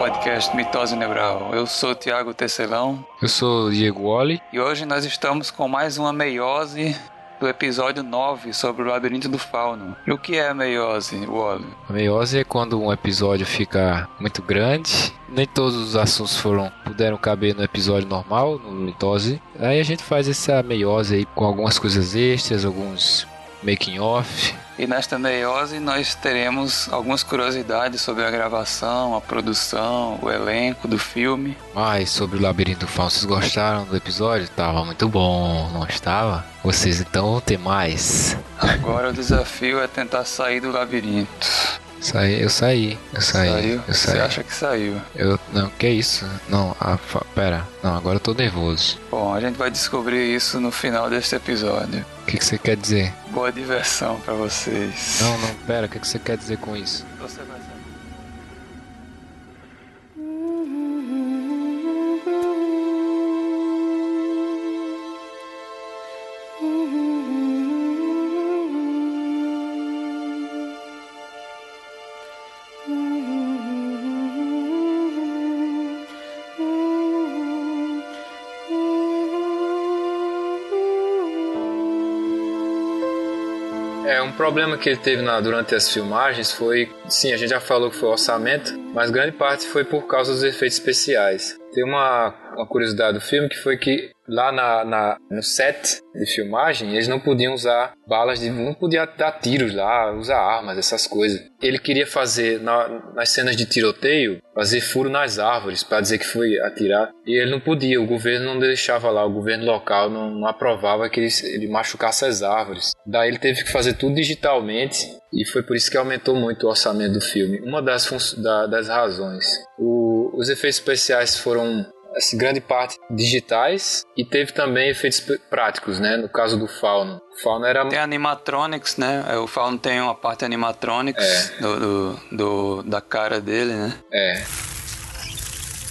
podcast Mitose Neural. Eu sou Tiago Tecelão. Eu sou Diego Wally. E hoje nós estamos com mais uma meiose do episódio 9 sobre o labirinto do fauno. E o que é a meiose, Wally? A meiose é quando um episódio fica muito grande. Nem todos os assuntos foram puderam caber no episódio normal, no mitose. Aí a gente faz essa meiose aí com algumas coisas extras, alguns making off e nesta meiose nós teremos algumas curiosidades sobre a gravação, a produção, o elenco do filme. Mas sobre o Labirinto Fauno, vocês gostaram do episódio? Tava muito bom, não estava? Vocês então vão ter mais. Agora o desafio é tentar sair do labirinto. Saí, eu saí, eu saí. Saiu? Eu saí. Você acha que saiu? Eu, não, que isso? Não, a, pera, não, agora eu tô nervoso. Bom, a gente vai descobrir isso no final deste episódio. O que, que você quer dizer? Boa diversão para vocês. Não, não, pera, o que, que você quer dizer com isso? Você vai problema que ele teve na, durante as filmagens foi, sim, a gente já falou que foi orçamento, mas grande parte foi por causa dos efeitos especiais. Tem uma, uma curiosidade do filme que foi que lá na, na, no set de filmagem, eles não podiam usar balas de. não podia dar tiros lá, usar armas, essas coisas. Ele queria fazer, na, nas cenas de tiroteio, fazer furo nas árvores para dizer que foi atirar. E ele não podia, o governo não deixava lá, o governo local não, não aprovava que ele, ele machucasse as árvores. Daí ele teve que fazer tudo digitalmente e foi por isso que aumentou muito o orçamento do filme. Uma das, da, das razões. O, os efeitos especiais foram assim, grande parte digitais e teve também efeitos práticos, né? No caso do Fauno. O Fauno era... Tem animatronics, né? É, o Fauno tem uma parte animatronics é. do, do, do, da cara dele, né? É.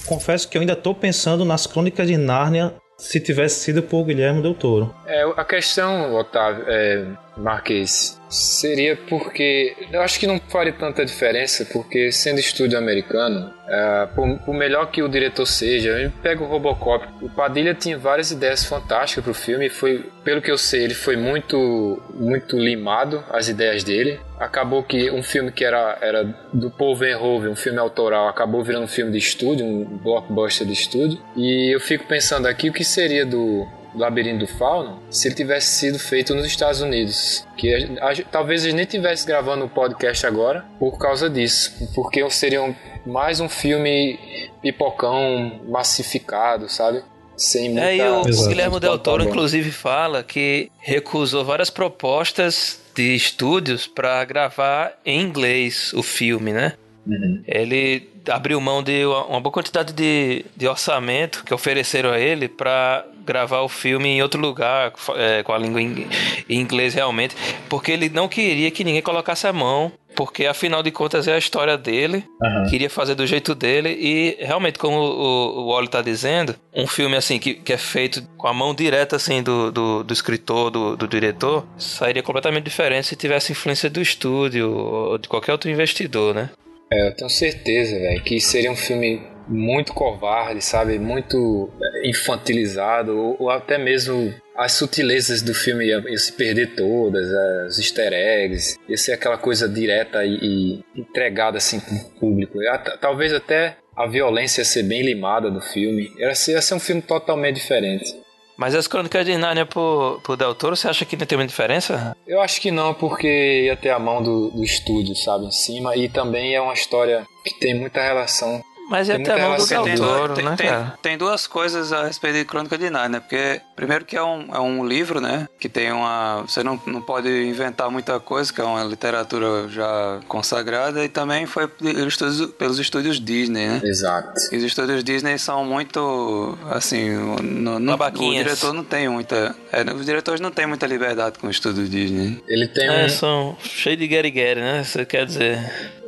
Confesso que eu ainda estou pensando nas Crônicas de Nárnia se tivesse sido por Guilherme Del Toro. É, a questão, Otávio, é, Marquês, seria porque eu acho que não faria tanta diferença, porque sendo estúdio americano, é, por, por, melhor que o diretor seja, gente pega o Robocop. O Padilha tinha várias ideias fantásticas pro filme, e foi, pelo que eu sei, ele foi muito, muito limado as ideias dele. Acabou que um filme que era, era do Paul Verhoeven, um filme autoral, acabou virando um filme de estúdio, um blockbuster de estúdio. E eu fico pensando aqui o que seria do Labirinto do Fauno se ele tivesse sido feito nos Estados Unidos. Que a, a, talvez eles nem estivesse gravando o podcast agora por causa disso. Porque seria mais um filme pipocão massificado, sabe? Sem muita... É, e o, o Guilherme Del Toro, inclusive, fala que recusou várias propostas de estúdios para gravar em inglês o filme, né? Uhum. Ele abriu mão de uma boa quantidade de, de orçamento que ofereceram a ele para gravar o filme em outro lugar, é, com a língua em, inglês realmente, porque ele não queria que ninguém colocasse a mão porque afinal de contas é a história dele, uhum. queria fazer do jeito dele e realmente, como o, o Wally tá dizendo, um filme assim que, que é feito com a mão direta assim do, do, do escritor, do, do, diretor, sairia completamente diferente se tivesse influência do estúdio ou de qualquer outro investidor, né? É, eu tenho certeza, velho, que seria um filme muito covarde, sabe? Muito é, infantilizado, ou, ou até mesmo as sutilezas do filme iam, iam, se perder todas, os easter eggs, ia ser aquela coisa direta e, e entregada assim para o público. Talvez até a violência ia ser bem limada do filme. Ia ser, ia ser um filme totalmente diferente. Mas as crônicas de Nárnia pro, pro Del Toro, você acha que não tem uma diferença? Eu acho que não, porque ia ter a mão do, do estúdio, sabe, em cima. E também é uma história que tem muita relação mas é até mão do Del Toro, tem, né, tem, tem, duas coisas a respeito de Crônica de Nárnia, porque primeiro que é um, é um livro, né, que tem uma... Você não, não pode inventar muita coisa, que é uma literatura já consagrada, e também foi pelos estúdios, pelos estúdios Disney, né? Exato. E os estúdios Disney são muito, assim, no, no, o diretor não tem muita... É, os diretores não têm muita liberdade com o estúdio Disney. Ele tem é, um... são cheios de guerre né? Você quer dizer...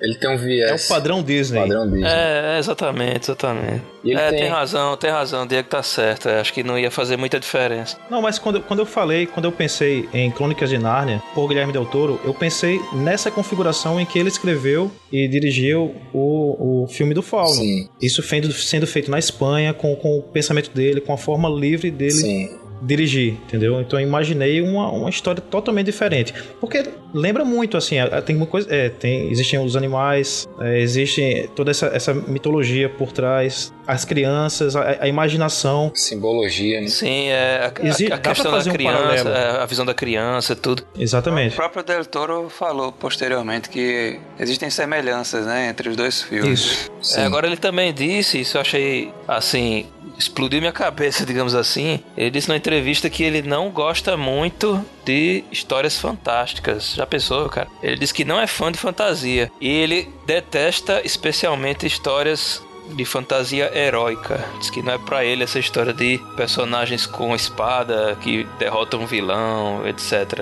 Ele tem um viés. É o padrão Disney. Padrão Disney. É, exatamente, exatamente. é, tem... tem... razão, tem razão, o Diego tá certo. É, acho que não ia fazer muita diferença. Não, mas quando, quando eu falei, quando eu pensei em Crônicas de Nárnia, por Guilherme Del Toro, eu pensei nessa configuração em que ele escreveu e dirigiu o, o filme do Fauno. Sim. Isso sendo, sendo feito na Espanha, com, com o pensamento dele, com a forma livre dele Sim dirigir, entendeu? Então eu imaginei uma, uma história totalmente diferente. Porque lembra muito, assim, tem uma coisa. É, tem, existem os animais, é, existe toda essa, essa mitologia por trás, as crianças, a, a imaginação. Simbologia, né? Sim, é, a, Existe, a, a questão da criança, um é, a visão da criança, tudo. Exatamente. O próprio Del Toro falou posteriormente que existem semelhanças, né, entre os dois filmes. Isso. É, agora ele também disse, isso eu achei, assim, explodiu minha cabeça, digamos assim. Ele disse na entrevista que ele não gosta muito de histórias fantásticas. Já pensou, cara? Ele disse que não é fã de fantasia. E ele detesta especialmente histórias de fantasia heróica. Diz que não é para ele essa história de personagens com espada que derrotam um vilão, etc.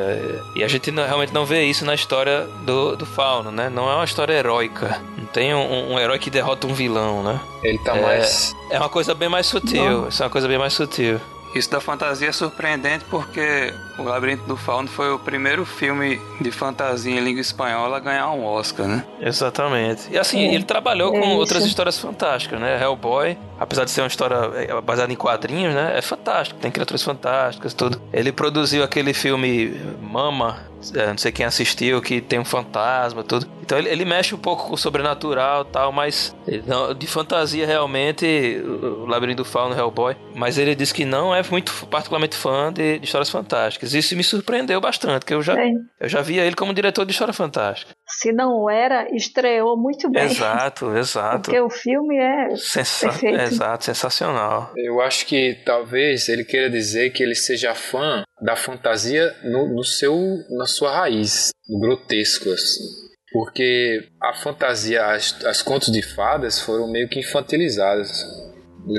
E a gente não, realmente não vê isso na história do, do Fauno, né? Não é uma história heróica. Não tem um, um herói que derrota um vilão, né? Ele tá é, mais. É uma coisa bem mais sutil. Não. Isso é uma coisa bem mais sutil. Isso da fantasia é surpreendente porque O Labirinto do Fauno foi o primeiro filme de fantasia em língua espanhola a ganhar um Oscar, né? Exatamente. E assim, é, ele trabalhou é com isso. outras histórias fantásticas, né? Hellboy, apesar de ser uma história é, baseada em quadrinhos, né? É fantástico, tem criaturas fantásticas, tudo. Ele produziu aquele filme Mama, não sei quem assistiu, que tem um fantasma, tudo. Então ele, ele mexe um pouco com o sobrenatural tal, mas não, de fantasia realmente, o Labirinto do Fauno, Hellboy. Mas ele disse que não é muito particularmente fã de, de histórias fantásticas. Isso me surpreendeu bastante, que eu já, eu já via ele como diretor de história fantástica. Se não era, estreou muito bem. Exato, exato. Porque o filme é Sensa perfeito. Exato, sensacional. Eu acho que talvez ele queira dizer que ele seja fã da fantasia no, no seu, na sua raiz, no grotesco, assim. Porque a fantasia, as, as contos de fadas foram meio que infantilizadas.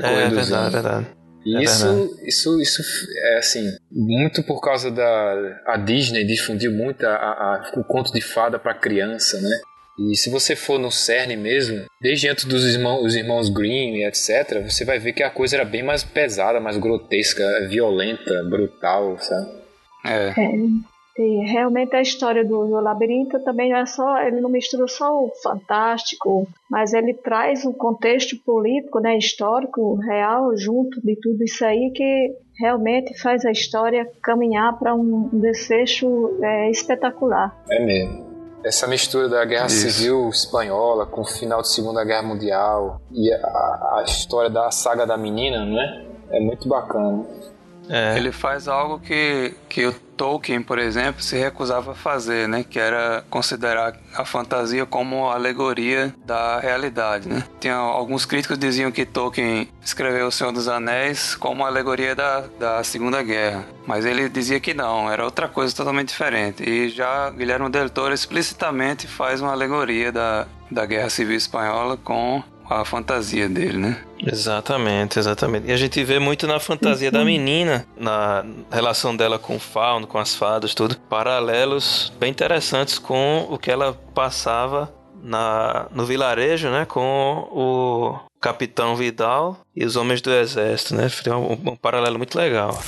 É, é verdade, é verdade. E é isso, isso, isso é assim, muito por causa da a Disney difundiu muito a, a, o conto de fada para criança, né? E se você for no CERN mesmo, desde antes dos irmãos, os irmãos Grimm e etc., você vai ver que a coisa era bem mais pesada, mais grotesca, violenta, brutal, sabe? É. é. E realmente a história do, do, labirinto também não é só, ele não mistura só o fantástico, mas ele traz um contexto político, né, histórico, real, junto de tudo isso aí que realmente faz a história caminhar para um, um desfecho é, espetacular. É mesmo. Essa mistura da Guerra Isso. Civil Espanhola com o final da Segunda Guerra Mundial e a, a história da saga da menina, não é? É muito bacana. É. Ele faz algo que, que Tolkien, por exemplo, se recusava a fazer, né? Que era considerar a fantasia como alegoria da realidade, né? Tinha alguns críticos diziam que Tolkien escreveu O Senhor dos Anéis como alegoria da, da Segunda Guerra, mas ele dizia que não, era outra coisa totalmente diferente. E já Guilherme Del Toro explicitamente faz uma alegoria da, da Guerra Civil Espanhola com a fantasia dele, né? Exatamente, exatamente. E a gente vê muito na fantasia da uhum. menina, na relação dela com o fauno, com as fadas, tudo, paralelos bem interessantes com o que ela passava na, no vilarejo, né, com o Capitão Vidal e os homens do exército, né? Tem um, um paralelo muito legal.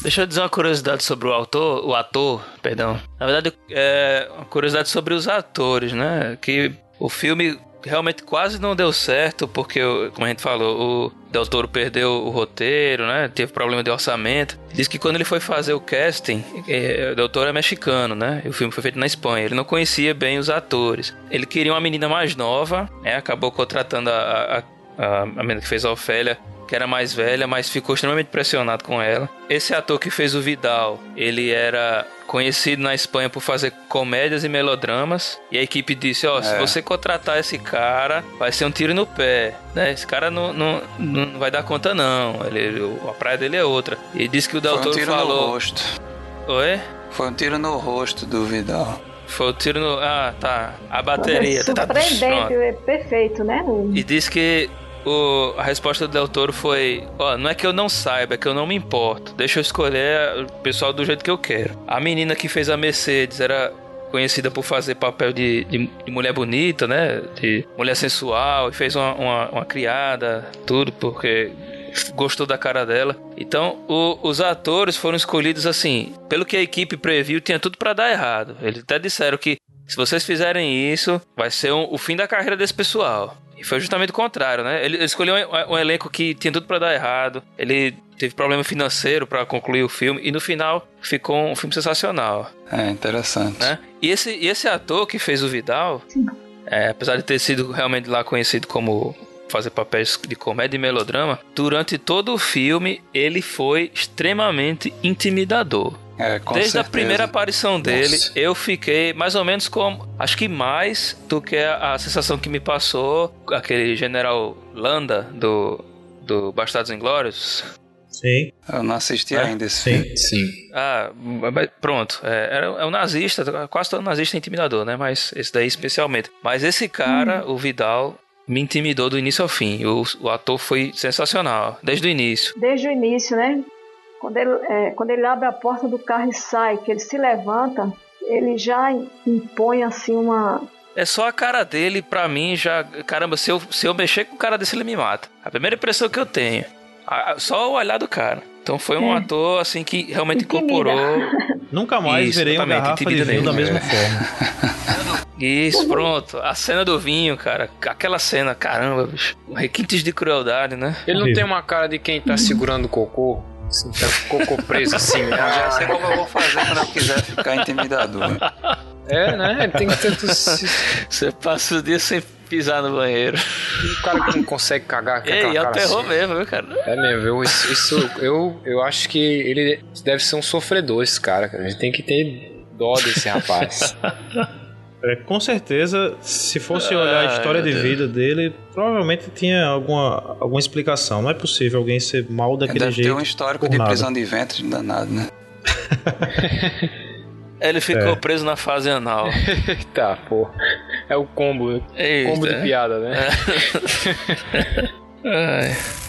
Deixa eu dizer uma curiosidade sobre o autor, o ator, perdão. Na verdade, é uma curiosidade sobre os atores, né? Que o filme realmente quase não deu certo, porque, como a gente falou, o Del Toro perdeu o roteiro, né? Teve problema de orçamento. Diz que quando ele foi fazer o casting, é, o Del Toro é mexicano, né? O filme foi feito na Espanha. Ele não conhecia bem os atores. Ele queria uma menina mais nova, né? Acabou contratando a, a, a menina que fez a Ofélia que era mais velha, mas ficou extremamente impressionado com ela. Esse ator que fez o Vidal, ele era conhecido na Espanha por fazer comédias e melodramas. E a equipe disse: Ó, oh, é. se você contratar esse cara, vai ser um tiro no pé. Né? Esse cara não, não, não vai dar conta, não. Ele, a praia dele é outra. E disse que o Del Toro um tiro falou. No rosto. Oi? Foi um tiro no rosto do Vidal. Foi o tiro no. Ah, tá. A bateria. Tá, surpreendente, é perfeito, né? E disse que o, a resposta do Del Toro foi: Ó, não é que eu não saiba, é que eu não me importo. Deixa eu escolher o pessoal do jeito que eu quero. A menina que fez a Mercedes era conhecida por fazer papel de, de, de mulher bonita, né? De mulher sensual, e fez uma, uma, uma criada, tudo, porque gostou da cara dela. Então, o, os atores foram escolhidos assim, pelo que a equipe previu, tinha tudo para dar errado. Eles até disseram que se vocês fizerem isso, vai ser um, o fim da carreira desse pessoal. E foi justamente o contrário, né? Ele escolheu um, um elenco que tinha tudo para dar errado. Ele teve problema financeiro para concluir o filme e no final ficou um filme sensacional. É interessante. Né? E esse, e esse ator que fez o Vidal, é, apesar de ter sido realmente lá conhecido como fazer papéis de comédia e melodrama, durante todo o filme ele foi extremamente intimidador. É, Desde certeza. a primeira aparição dele, Nossa. eu fiquei mais ou menos como. Acho que mais do que a, a, sensação que me passou aquele general Landa do, do Bastardos Inglórios. Sim. Eu não assisti é? ainda esse sim. filme. Sim. Ah, pronto. É, é um nazista, quase todo nazista é intimidador, né? Mas esse daí especialmente. Mas esse cara, hum. o Vidal, me intimidou do início ao fim. O, o, ator foi sensacional, desde o início. Desde o início, né? Quando ele, é, quando ele abre a porta do carro e sai, que ele se levanta, ele já impõe assim uma. É só a cara dele, pra mim, já. Caramba, se eu, se eu mexer com o cara desse, ele me mata. A primeira impressão que eu tenho. Só o olhar do cara. Então foi um é. ator, assim, que realmente Intimida. incorporou. Nunca mais Isso, verei uma garrafa de vinho da mesma é. forma. Isso, pronto. A cena do vinho, cara. Aquela cena, caramba, bicho. Requintes de crueldade, né? Ele não tem uma cara de quem tá segurando cocô? Assim, tá cocô preso assim. Né? Já sei como eu vou fazer quando eu quiser ficar intimidador. É, né? Tem que ter. Você passa o dia sem pisar no banheiro. o cara que não consegue cagar com Ei, é um terror assim. mesmo, viu, cara? É mesmo, eu, isso, isso, eu, eu acho que ele deve ser um sofredor, esse cara, cara. A gente tem que ter dó desse rapaz. É, com certeza, se fosse olhar a história de vida dele, provavelmente tinha alguma, alguma explicação. Não é possível alguém ser mal daquele Deve jeito. Deve ter um histórico de nada. prisão de ventre danado, né? Ele ficou é. preso na fase anal. tá, pô. É o combo. Eita. Combo de piada, né? É.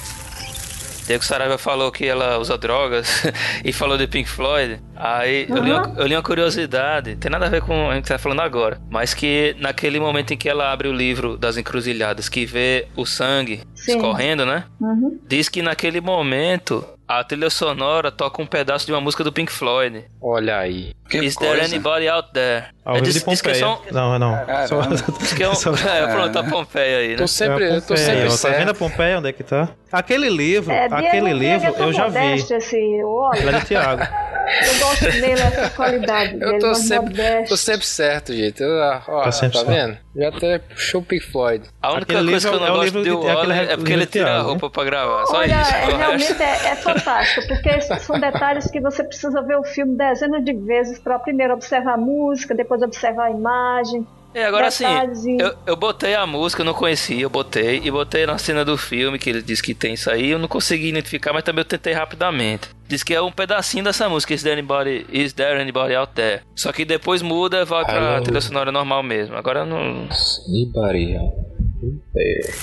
Diego Saraiva falou que ela usa drogas e falou de Pink Floyd. Aí uhum. eu, li uma, eu, li uma, curiosidade, tem nada a ver com a gente tá falando agora, mas que naquele momento em que ela abre o livro das encruzilhadas, que vê o sangue Sim. escorrendo, né? Uhum. Diz que naquele momento a trilha sonora toca um pedaço de uma música do Pink Floyd. Olha aí. Que Is coisa. there anybody out there? Ao é, diz, de Pompeia. Diz. Não, não. É, só... que é, um... Só... é, pronto, a Pompeia aí, né? Tô sempre, é eu tô sempre ó, Tá vendo a Pompeia onde é que tá? Aquele livro, é, aquele livro, é eu já vi. Esse, olha. Ele é de Tiago. Eu gosto dele, essa qualidade Eu tô sempre, tô sempre certo, gente. Eu, ó, tá, tá vendo? Já até puxou o Pink Floyd. A única aquele coisa que eu não é gosto de Waller é porque ele tira a roupa pra gravar. Só Olha, isso. É, realmente é, é, fantástico, porque são detalhes que você precisa ver o filme dezenas de vezes para primeiro observar a música, depois observar a imagem. É, agora assim, eu, eu botei a música, eu não conhecia, eu botei, e botei na cena do filme, que ele disse que tem isso aí, eu não consegui identificar, mas também eu tentei rapidamente. Diz que é um pedacinho dessa música, Is There Anybody, Is There Anybody Out There? Só que depois muda e vai pra Hello. trilha sonora normal mesmo. Agora não... Anybody out there.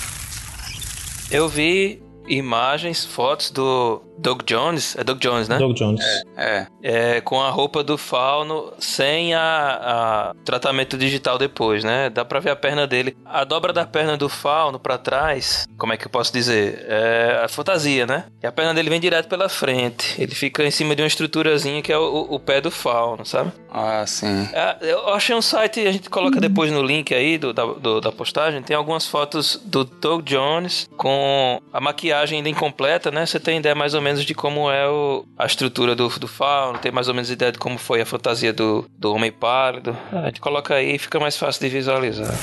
Eu vi imagens, fotos do Doug Jones. É Doug Jones, né? Doug Jones. É. é com a roupa do fauno, sem a, a, tratamento digital depois, né? Dá pra ver a perna dele. A dobra da perna do fauno pra trás, como é que eu posso dizer? É a fantasia, né? E a perna dele vem direto pela frente. Ele fica em cima de uma estruturazinha que é o, o pé do fauno, sabe? Ah, sim. É, eu achei um site, a gente coloca depois no link aí do, da, do, da postagem, tem algumas fotos do Doug Jones com a maquiagem ainda incompleta, né? Você tem ideia mais ou menos de como é o, a estrutura do, do fauno, tem mais ou menos ideia de como foi a fantasia do, do Homem Pálido. A gente coloca aí e fica mais fácil de visualizar.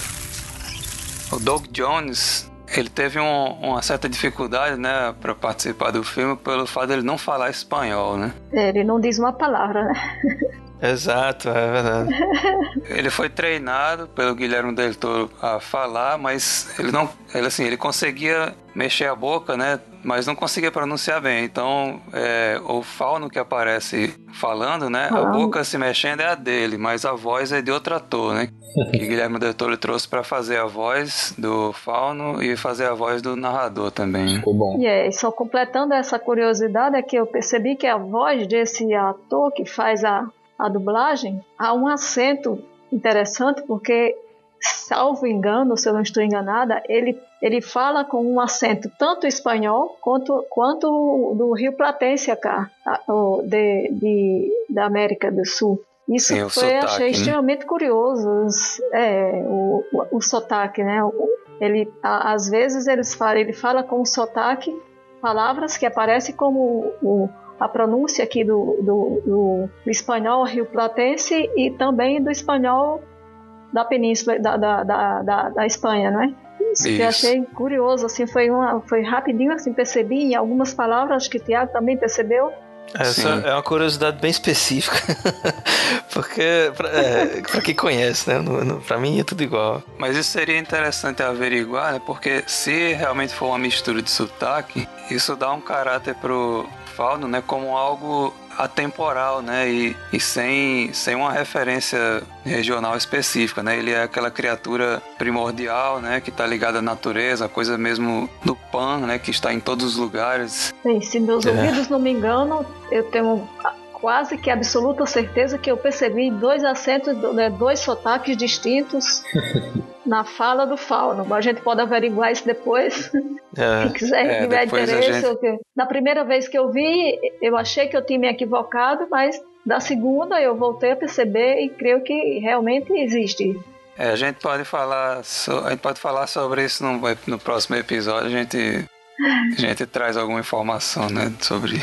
O Doug Jones, ele teve um, uma certa dificuldade, né, para participar do filme pelo fato de ele não falar espanhol, né? É, ele não diz uma palavra, né? Exato, é verdade. ele foi treinado pelo Guilherme Del Toro a falar, mas ele não, ele assim, ele conseguia mexer a boca, né? Mas não conseguia pronunciar bem. Então, é, o fauno que aparece falando, né? A boca se mexendo é a dele, mas a voz é de outro ator, né? que Guilherme Del Toro trouxe para fazer a voz do fauno e fazer a voz do narrador também. Ficou bom. E aí, só completando essa curiosidade, é que eu percebi que a voz desse ator que faz a a dublagem, há um acento interessante porque, salvo engano, se eu não estou enganada, ele, ele fala com um acento tanto espanhol quanto, quanto do Rio Platense cá, de, de, da América do Sul. Isso Sim, foi, sotaque, achei né? extremamente curioso, é, o, o, o sotaque, né? Ele, a, às vezes eles falam, ele fala com sotaque palavras que aparecem como o, a pronúncia aqui do, do, do, do espanhol rio-platense e também do espanhol da península da, da, da, da, da Espanha, não é? Isso, Isso. que eu achei curioso, assim, foi, uma, foi rapidinho, assim, percebi em algumas palavras, acho que o Tiago também percebeu, essa Sim. é uma curiosidade bem específica, porque para é, quem conhece, né? No, no, pra mim é tudo igual. Mas isso seria interessante averiguar, né? Porque se realmente for uma mistura de sotaque, isso dá um caráter pro né? Como algo atemporal, né? E, e sem, sem uma referência regional específica, né? Ele é aquela criatura primordial, né? Que está ligada à natureza, a coisa mesmo do Pan, né? Que está em todos os lugares. Bem, se meus é. ouvidos não me enganam, eu tenho quase que absoluta certeza que eu percebi dois acentos, né, dois sotaques distintos na fala do Fauno. A gente pode averiguar isso depois. É, Quem quiser, é, tiver interesse. Gente... Na primeira vez que eu vi, eu achei que eu tinha me equivocado, mas da segunda eu voltei a perceber e creio que realmente existe. É, a gente pode falar, so, a gente pode falar sobre isso no, no próximo episódio. A gente, a gente traz alguma informação, né, sobre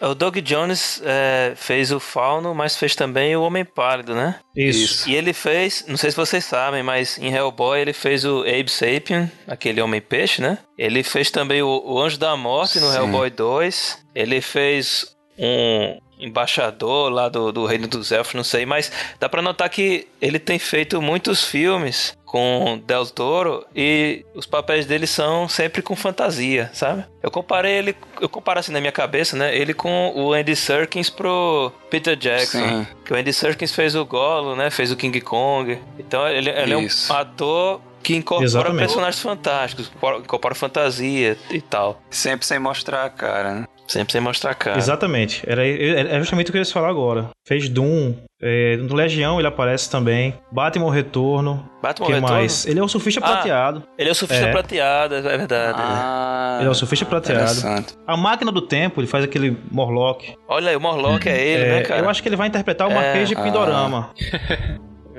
o Doug Jones é, fez o Fauno, mas fez também o Homem Pálido, né? Isso. E ele fez, não sei se vocês sabem, mas em Hellboy ele fez o Abe Sapien, aquele Homem-Peixe, né? Ele fez também o, o Anjo da Morte no Sim. Hellboy 2. Ele fez um embaixador lá do, do Reino dos Elfos, não sei, mas dá para notar que ele tem feito muitos filmes com Del Toro e os papéis dele são sempre com fantasia, sabe? Eu comparei ele, eu comparo assim na minha cabeça, né? Ele com o Andy Serkins pro Peter Jackson, Sim. que o Andy Serkins fez o Golo, né? Fez o King Kong. Então ele, ele é um ator que incorpora Exatamente. personagens fantásticos, incorpora fantasia e tal. Sempre sem mostrar a cara, né? Sempre sem mostrar a cara. Exatamente. Era, era justamente o que eu ia falar agora. Fez Doom. É, no Legião ele aparece também. Batman Retorno. Batman que Retorno? mais? Ele é o surfista ah, prateado. Ele é o surfista é. prateado, é verdade. Ah, ele é o surfista prateado. A Máquina do Tempo, ele faz aquele Morlock. Olha aí, o Morlock é ele, né, cara? Eu acho que ele vai interpretar o Marquês de é. Pindorama.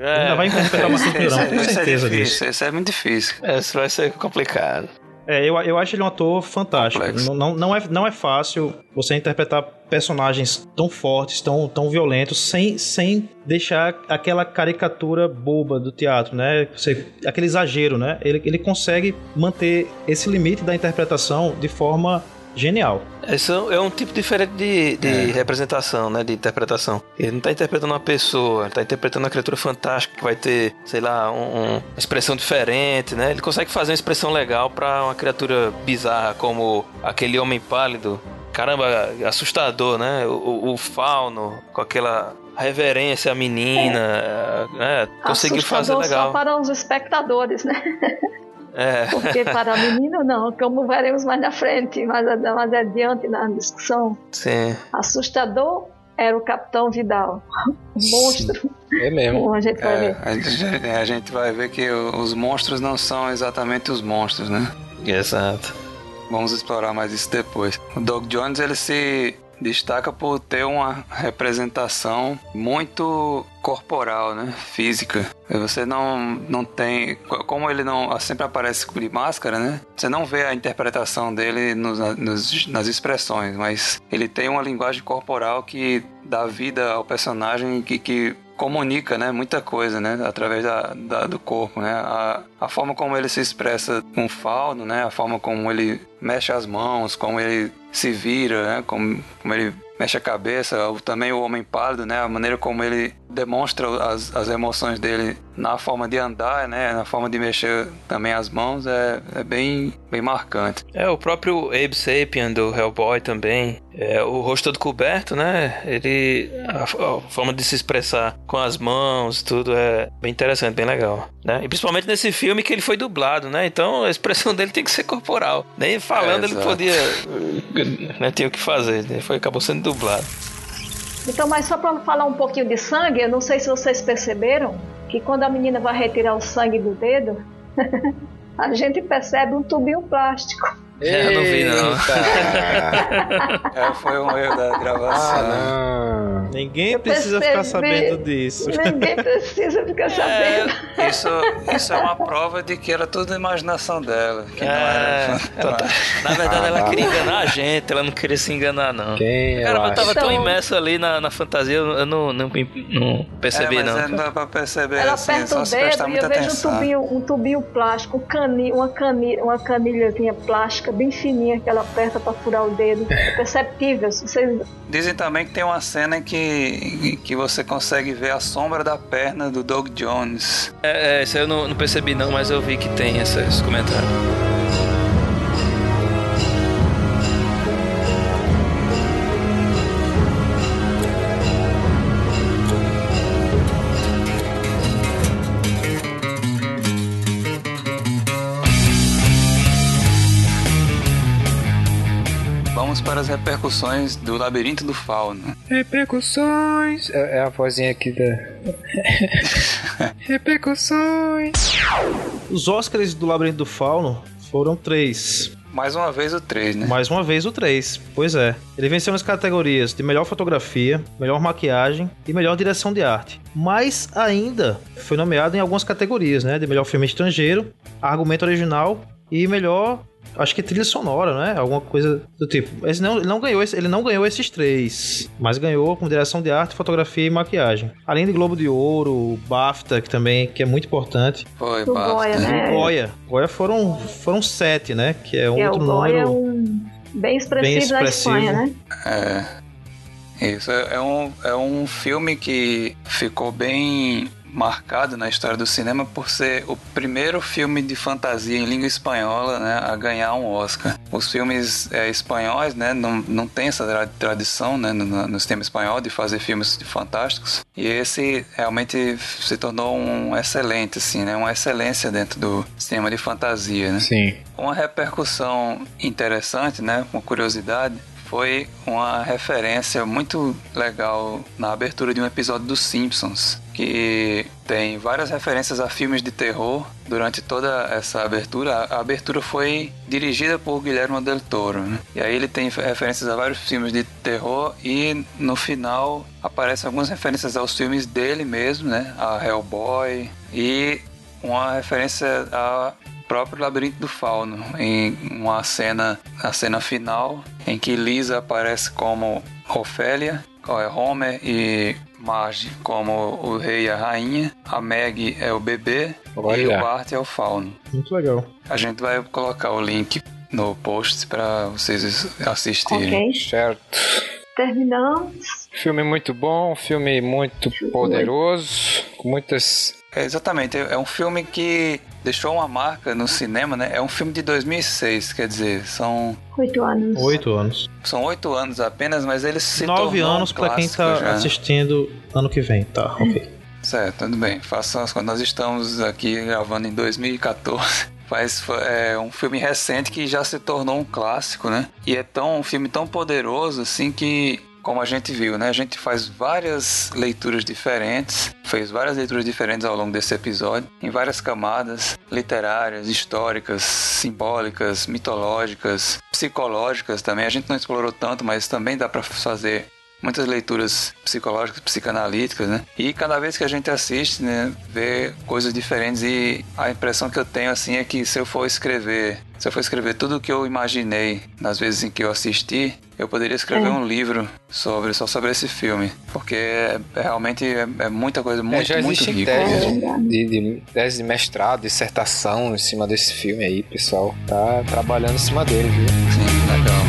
É. Ele ainda vai interpretar uma Pindorama, com certeza é disso. Isso é muito difícil. Isso vai ser complicado. É, eu, eu acho ele um ator fantástico. Não, não, é, não é fácil você interpretar personagens tão fortes, tão, tão violentos, sem, sem deixar aquela caricatura boba do teatro, né? Você, aquele exagero, né? Ele, ele consegue manter esse limite da interpretação de forma genial. Esse é um tipo diferente de, de é. representação, né? De interpretação. Ele não está interpretando uma pessoa, ele tá interpretando uma criatura fantástica que vai ter, sei lá, um, uma expressão diferente, né? Ele consegue fazer uma expressão legal para uma criatura bizarra como aquele homem pálido. Caramba, assustador, né? O, o fauno, com aquela reverência à menina, é. né? Conseguiu fazer legal. só para os espectadores, né? É. Porque para menino não, como veremos mais na frente, mais, mais adiante na discussão. Sim. Assustador era o Capitão Vidal. monstro. É mesmo. Como a gente vai é, ver. A gente, a gente vai ver que os monstros não são exatamente os monstros, né? Exato. Vamos explorar mais isso depois. O Doug Jones ele se destaca por ter uma representação muito corporal, né? Física. Você não, não tem. Como ele não sempre aparece de máscara, né? Você não vê a interpretação dele nos, nos, nas expressões, mas ele tem uma linguagem corporal que dá vida ao personagem que, que comunica, né, muita coisa, né, através da, da, do corpo, né, a, a forma como ele se expressa com fauno, né, a forma como ele mexe as mãos, como ele se vira, né, como, como ele mexe a cabeça, também o homem pálido, né, a maneira como ele demonstra as, as emoções dele na forma de andar, né, na forma de mexer também as mãos, é, é bem, bem marcante. É, o próprio Abe Sapien do Hellboy também, é, o rosto todo coberto, né, ele, a, a, forma de se expressar com as mãos, tudo é bem interessante, bem legal, né, e principalmente nesse filme que ele foi dublado, né, então a expressão dele tem que ser corporal, nem falando é, ele podia, né, tinha o que fazer, ele foi, acabou sendo dublado. Então, mas só para falar um pouquinho de sangue, eu não sei se vocês perceberam, que quando a menina vai retirar o sangue do dedo, a gente percebe um tubinho plástico. Eu não vi, não. é, foi um erro da gravação. Ah, não. Ninguém eu precisa percebi, ficar sabendo disso. Ninguém precisa ficar é, sabendo. É, isso, isso é uma prova de que era tudo imaginação dela. Que é, não era. Ela, tá- na verdade, ah, ela queria enganar a gente, ela não queria se enganar, não. Quem Cara, eu tava então, tão imerso ali na, na fantasia, eu não, não, não percebi, é, mas não. Não dá pra perceber ela assim, aperta o dedo e eu vejo um tubinho, um tubinho plástico, um cani, uma, cani, uma canilhazinha plástica bem fininha que ela aperta para furar o dedo. É perceptível. Vocês... Dizem também que tem uma cena que, que você consegue ver a sombra da perna do Doug Jones. É, é isso eu não, não percebi não, mas eu vi que tem esse, esse comentário. Para as repercussões do Labirinto do Fauno. Repercussões. É, é a vozinha aqui da. repercussões. Os Oscars do Labirinto do Fauno foram três. Mais uma vez o 3, né? Mais uma vez o 3, pois é. Ele venceu nas categorias de melhor fotografia, melhor maquiagem e melhor direção de arte. Mas ainda foi nomeado em algumas categorias, né? De melhor filme estrangeiro, argumento original e melhor acho que trilha sonora, né? Alguma coisa do tipo. Ele não, ele não ganhou, ele não ganhou esses três, mas ganhou com direção de arte, fotografia e maquiagem. Além de Globo de Ouro, BAFTA, que também que é muito importante. Foi, o BAFTA. Goya, né? O Goya. Goya foram, foram sete, né? Que é um é, outro número... É um bem expressivo, bem expressivo na Espanha, né? É. Isso é, é um, é um filme que ficou bem marcado na história do cinema por ser o primeiro filme de fantasia em língua espanhola né, a ganhar um Oscar. Os filmes é, espanhóis né, não, não tem essa tradição né, no, no cinema espanhol de fazer filmes fantásticos e esse realmente se tornou um excelente, assim, né, uma excelência dentro do cinema de fantasia. Né? Sim. Uma repercussão interessante, né, uma curiosidade, foi uma referência muito legal na abertura de um episódio dos Simpsons, que tem várias referências a filmes de terror durante toda essa abertura. A abertura foi dirigida por Guilherme Del Toro, né? e aí ele tem referências a vários filmes de terror e no final aparecem algumas referências aos filmes dele mesmo, né? A Hellboy e uma referência a próprio Labirinto do Fauno, em uma cena, a cena final, em que Lisa aparece como Ofélia, é Homer e Marge como o rei e a rainha, a Meg é o bebê Olha. e o Bart é o fauno. Muito legal. A gente vai colocar o link no post para vocês assistirem. Ok. Certo. Terminamos. Filme muito bom, filme muito poderoso, com muitas. É, exatamente, é um filme que deixou uma marca no cinema, né? É um filme de 2006, quer dizer, são... Oito anos. Oito anos. São oito anos apenas, mas eles se Nove anos um para quem tá já. assistindo ano que vem, tá, ok. Certo, tudo bem. Façam as Nós estamos aqui gravando em 2014. Mas é um filme recente que já se tornou um clássico, né? E é tão um filme tão poderoso assim que como a gente viu, né? A gente faz várias leituras diferentes, fez várias leituras diferentes ao longo desse episódio, em várias camadas literárias, históricas, simbólicas, mitológicas, psicológicas também. A gente não explorou tanto, mas também dá para fazer muitas leituras psicológicas, psicanalíticas, né? E cada vez que a gente assiste, né, vê coisas diferentes e a impressão que eu tenho assim é que se eu for escrever, se eu for escrever tudo o que eu imaginei nas vezes em que eu assisti, eu poderia escrever é. um livro sobre só sobre esse filme, porque é, é realmente é, é, muita coisa muito, é, já muito rica. Tese de, de, tese de mestrado, dissertação em cima desse filme aí, pessoal tá trabalhando em cima dele, viu? Sim, legal.